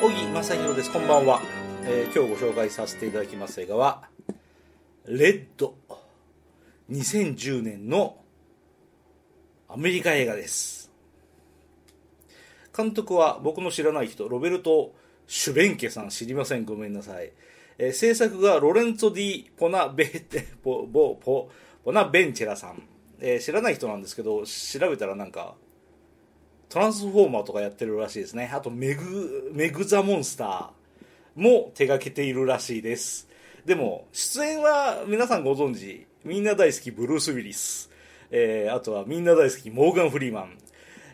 正宏です。こんばんは、えー今日ご紹介させていただきます映画は、レッド。2010年のアメリカ映画です。監督は僕の知らない人、ロベルト・シュベンケさん知りません。ごめんなさい。えー制作がロレンツォ・ディ・ポナベポボポポナベンチェラさん、えー知らない人なんですけど、調べたらなんか、トランスフォーマーとかやってるらしいですね。あと、メグ、メグ・ザ・モンスターも手掛けているらしいです。でも、出演は皆さんご存知、みんな大好きブルース・ウィリス。えーあとはみんな大好きモーガン・フリーマン。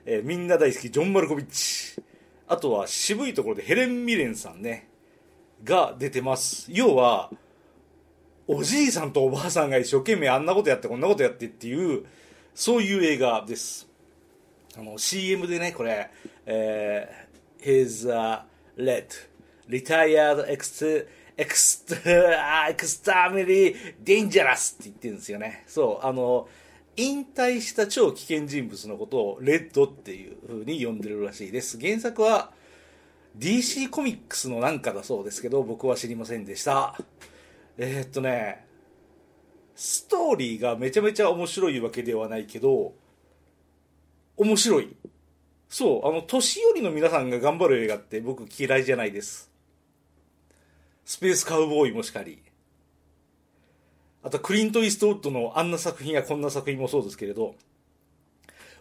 えーみんな大好きジョン・マルコビッチ。あとは渋いところでヘレン・ミレンさんね、が出てます。要は、おじいさんとおばあさんが一生懸命あんなことやってこんなことやってっていう、そういう映画です。あの CM でね、これ、えー、He's a red, retired ex, extra, extremely dangerous って言ってるんですよね。そう、あの、引退した超危険人物のことをレッドっていう風に呼んでるらしいです。原作は DC コミックスのなんかだそうですけど、僕は知りませんでした。えーっとね、ストーリーがめちゃめちゃ面白いわけではないけど、面白い。そう、あの、年寄りの皆さんが頑張る映画って僕嫌いじゃないです。スペースカウボーイもしかり。あと、クリント・イーストウッドのあんな作品やこんな作品もそうですけれど、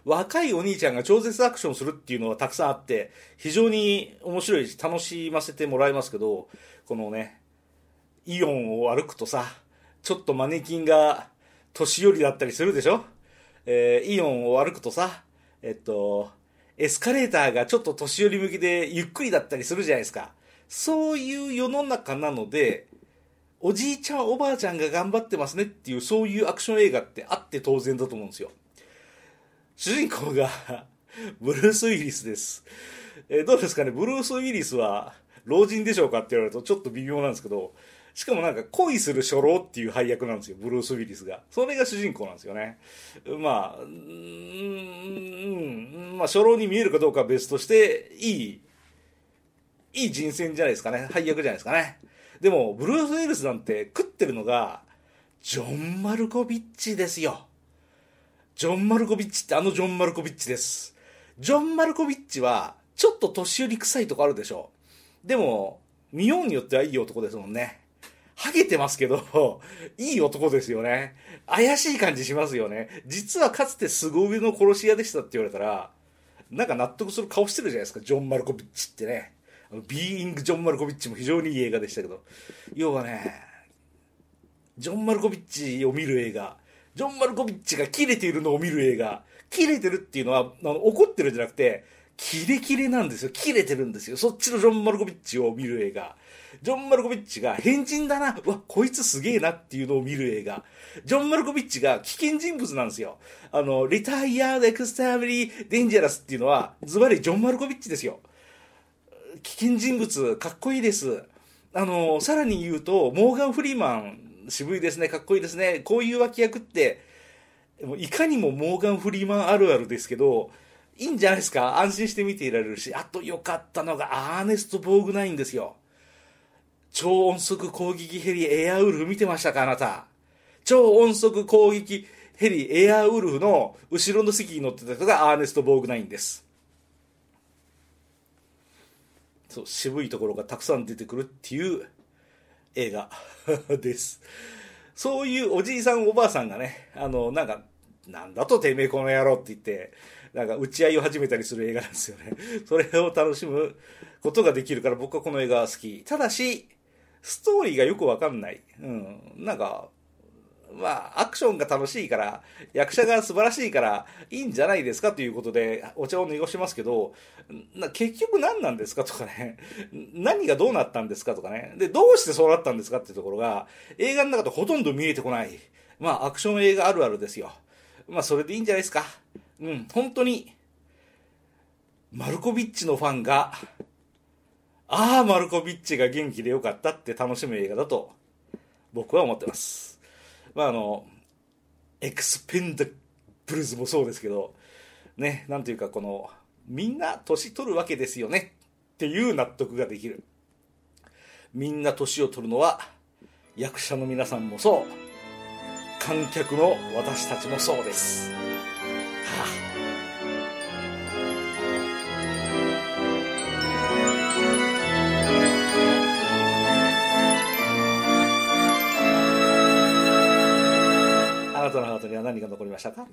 若いお兄ちゃんが超絶アクションするっていうのはたくさんあって、非常に面白いし、楽しませてもらいますけど、このね、イオンを歩くとさ、ちょっとマネキンが年寄りだったりするでしょ？えーイオンを歩くとさ、えっと、エスカレーターがちょっと年寄り向きでゆっくりだったりするじゃないですか。そういう世の中なので、おじいちゃんおばあちゃんが頑張ってますねっていうそういうアクション映画ってあって当然だと思うんですよ。主人公が ブルース・ウィリスです。えーどうですかね？ブルース・ウィリスは老人でしょうかって言われるとちょっと微妙なんですけど、しかもなんか恋する初老っていう配役なんですよ、ブルース・ウィリスが。それが主人公なんですよね。まあ、うん、まあ初老に見えるかどうかは別として、いい、いい人選じゃないですかね。配役じゃないですかね。でも、ブルース・ウィリスなんて食ってるのが、ジョン・マルコビッチですよ。ジョン・マルコビッチってあのジョン・マルコビッチです。ジョン・マルコビッチは、ちょっと年寄り臭いとこあるでしょ。でも、見ようによってはいい男ですもんね。ハゲてますけど、いい男ですよね。怪しい感じしますよね。実はかつて凄腕の殺し屋でしたって言われたら、なんか納得する顔してるじゃないですか、ジョン・マルコビッチってね。ビーイング・ジョン・マルコビッチも非常にいい映画でしたけど。要はね、ジョン・マルコビッチを見る映画、ジョン・マルコビッチがキレているのを見る映画、キレてるっていうのは、あの怒ってるんじゃなくて、キレキレなんですよ。キレてるんですよ。そっちのジョン・マルコビッチを見る映画。ジョン・マルコビッチが変人だな、うわ、こいつすげえなっていうのを見る映画。ジョン・マルコビッチが危険人物なんですよ。あの、 Retired Extremely Dangerous っていうのは、ズバリジョン・マルコビッチですよ。危険人物、かっこいいです。あの、さらに言うと、モーガン・フリーマン、渋いですね、かっこいいですね。こういう脇役って、いかにもモーガン・フリーマンあるあるですけど、いいんじゃないですか？安心して見ていられるし、あと良かったのがアーネスト・ボーグナインですよ。超音速攻撃ヘリエアウルフ見てましたかあなた。超音速攻撃ヘリエアウルフの後ろの席に乗ってた人がアーネスト・ボーグナインです。そう、渋いところがたくさん出てくるっていう映画 です。そういうおじいさんおばあさんがね、あの、なんか、なんだとてめえこの野郎って言って、なんか打ち合いを始めたりする映画なんですよね。それを楽しむことができるから僕はこの映画は好き。ただし、ストーリーがよくわかんない。うん。なんか、まあ、アクションが楽しいから、役者が素晴らしいから、いいんじゃないですかということで、お茶を濁しますけど、な結局何なんですかとかね、何がどうなったんですかとかね、で、どうしてそうなったんですかっていうところが、映画の中でほとんど見えてこない。まあ、アクション映画あるあるですよ。まあ、それでいいんじゃないですか。うん、本当に、マルコビッチのファンが、ああ、マルコビッチが元気でよかったって楽しむ映画だと、僕は思ってます。まあ、あの、エクスペンダブルズもそうですけど、ね、なんていうかこの、みんな年取るわけですよねっていう納得ができる。みんな年を取るのは役者の皆さんもそう観客の私たちもそうですあなたのハートには何が残りましたか？